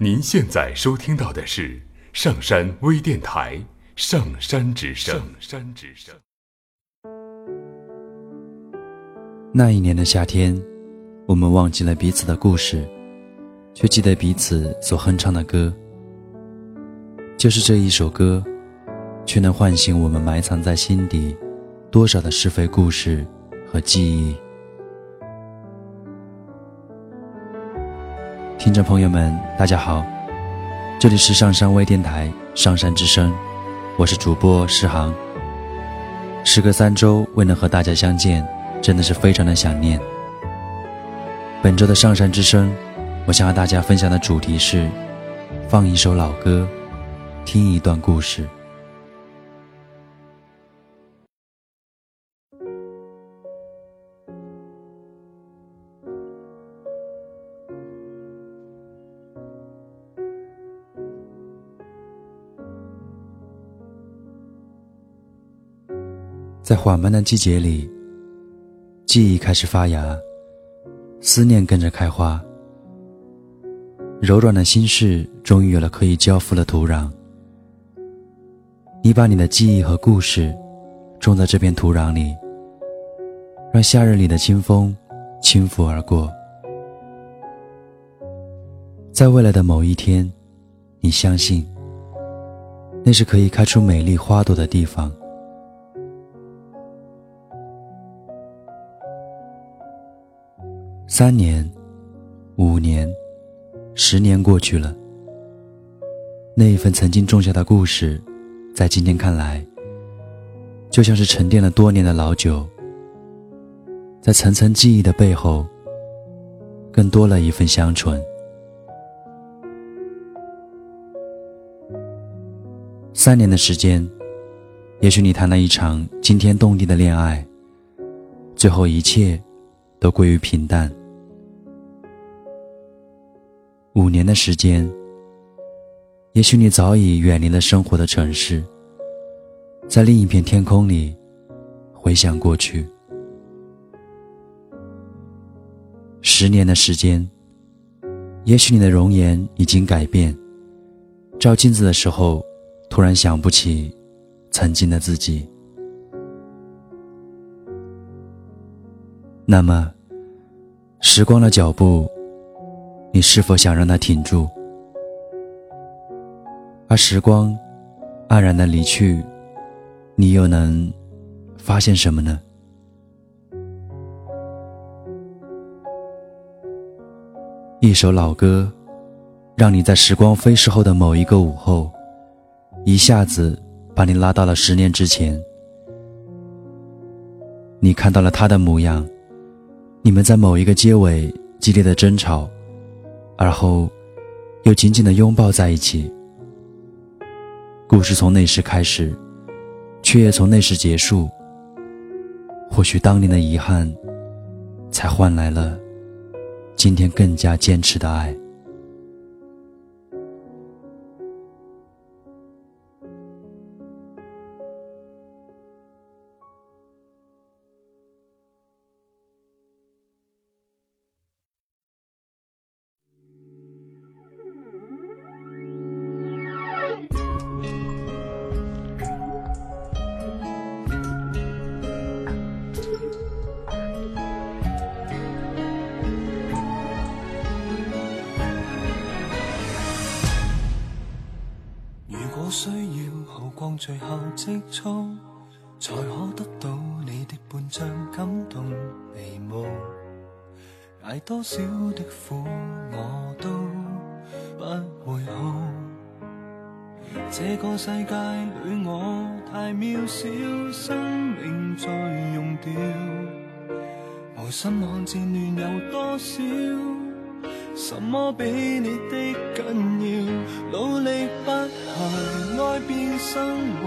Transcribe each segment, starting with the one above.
您现在收听到的是上山微电台《上山之声》。上山之声。那一年的夏天，我们忘记了彼此的故事，却记得彼此所哼唱的歌。就是这一首歌，却能唤醒我们埋藏在心底多少的是非故事和记忆。听众朋友们，大家好，这里是上山微电台《上山之声》，我是主播诗航。时隔三周未能和大家相见，真的是非常的想念。本周的《上山之声》，我想和大家分享的主题是：放一首老歌，听一段故事。在缓慢的季节里，记忆开始发芽，思念跟着开花。柔软的心事终于有了可以交付的土壤。你把你的记忆和故事种在这片土壤里，让夏日里的清风轻拂而过。在未来的某一天，你相信，那是可以开出美丽花朵的地方。三年，五年，十年过去了。那一份曾经种下的故事，在今天看来，就像是沉淀了多年的老酒。在层层记忆的背后，更多了一份香醇。三年的时间，也许你谈了一场惊天动地的恋爱，最后一切都归于平淡。五年的时间，也许你早已远离了生活的城市，在另一片天空里回想过去。十年的时间，也许你的容颜已经改变，照镜子的时候，突然想不起曾经的自己。那么，时光的脚步。你是否想让它停住？而时光黯然的离去，你又能发现什么呢？一首老歌，让你在时光飞逝后的某一个午后，一下子把你拉到了十年之前。你看到了他的模样，你们在某一个街尾激烈的争吵。而后，又紧紧的拥抱在一起。故事从那时开始，却也从那时结束。或许当年的遗憾，才换来了今天更加坚持的爱。最后积蓄，才可得到你的半张感动眉目。挨多少的苦，我都不会哭。这个世界里，我太渺小，生命在用掉，无心看战乱有多少。什么比你的紧要？努力不行，爱变生还。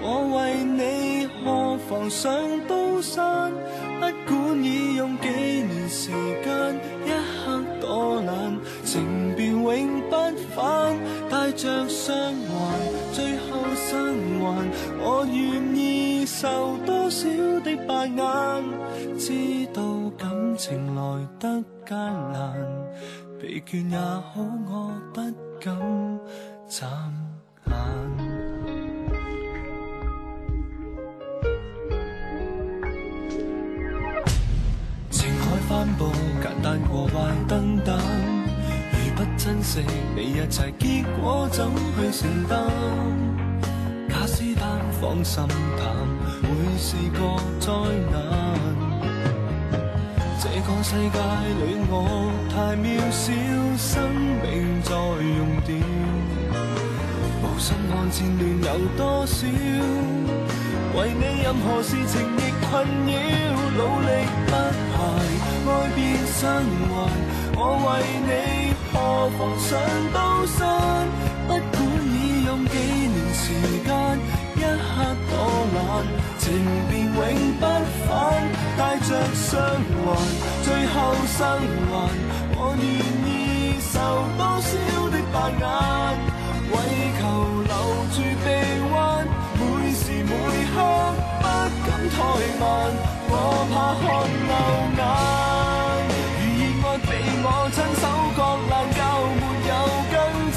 我为你何妨上刀山？不管已用几年时间，一刻多难，情便永不返。带着伤怀，最后生还。我愿意受多少的白眼，知道感情来得艰难。疲倦也好，我不敢眨眼。情海翻布，简单过坏等等。如不珍惜你一切，结果怎去承担？假使单放心淡，会是个灾难。这个世界里，我。渺小，生命在用掉，无心看战乱有多少，为你任何事情亦困扰，努力不懈，爱变生还。我为你何妨上刀山？不管已用几年时间，一刻多难，情便永不返。带着伤还，最后生还，我愿意受多少的白眼，为求留住臂弯，每时每刻不敢怠慢，我怕看漏眼。我亲手割烂，就没有更惨。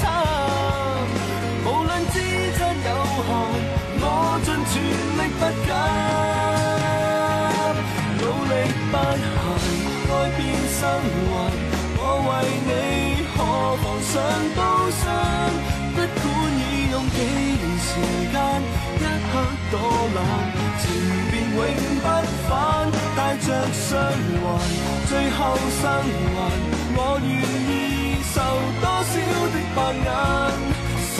无论资质有限，我尽全力不减。努力不懈，爱变生还。我为你何妨上刀山？不管已用几年时间，一刻多难，情便永不返。带着伤还，最后生还。我愿意受多少的白眼，失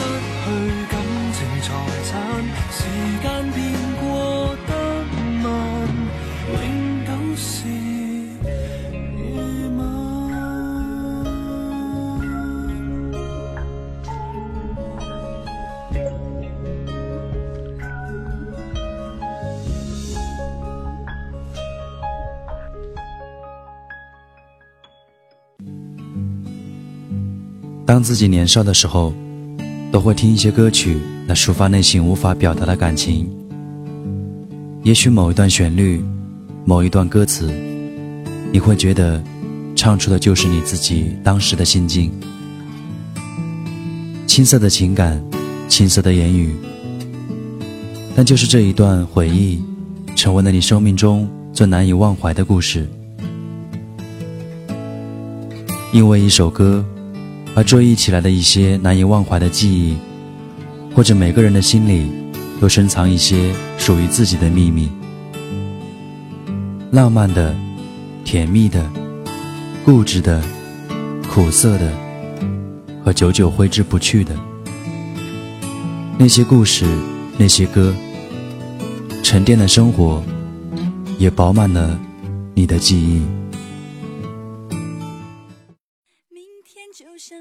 去感情财产，时间变当自己年少的时候，都会听一些歌曲来抒发内心无法表达的感情。也许某一段旋律，某一段歌词，你会觉得唱出的就是你自己当时的心境。青涩的情感，青涩的言语，但就是这一段回忆，成为了你生命中最难以忘怀的故事。因为一首歌。而追忆起来的一些难以忘怀的记忆，或者每个人的心里都深藏一些属于自己的秘密，浪漫的、甜蜜的、固执的、苦涩的，和久久挥之不去的那些故事、那些歌，沉淀的生活，也饱满了你的记忆。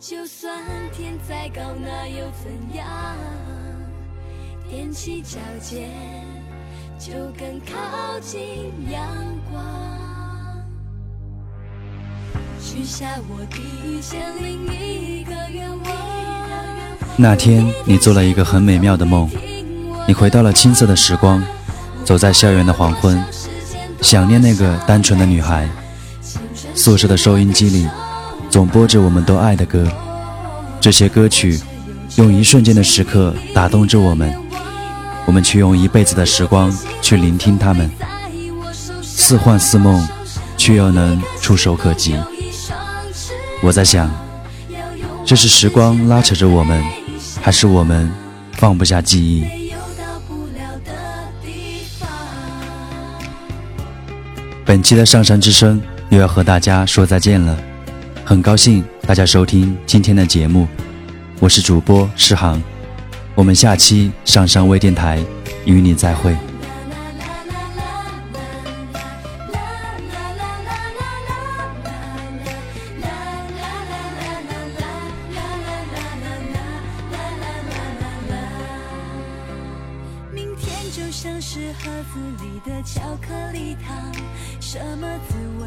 就算天再高，那又怎样？踮起脚尖，就更靠近阳光。许下我第一千零一个愿望。那天，你做了一个很美妙的梦，你回到了青涩的时光，走在校园的黄昏，想念那个单纯的女孩。宿舍的收音机里。总播着我们都爱的歌，这些歌曲用一瞬间的时刻打动着我们，我们却用一辈子的时光去聆听它们，似幻似梦，却又能触手可及。我在想，这是时光拉扯着我们，还是我们放不下记忆？本期的上山之声又要和大家说再见了。很高兴大家收听今天的节目，我是主播诗航，我们下期上山微电台与你再会。啦啦啦啦啦啦啦啦啦啦明天就像是盒子里的巧克力糖，什么滋味？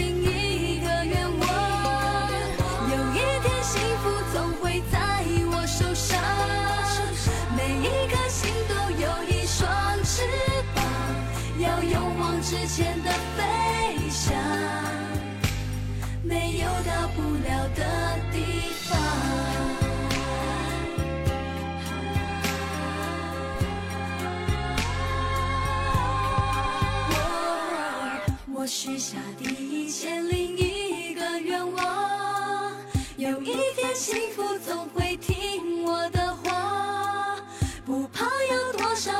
之前的飞翔，没有到不了的地方。我许下第一千零一个愿望，有一天幸福总会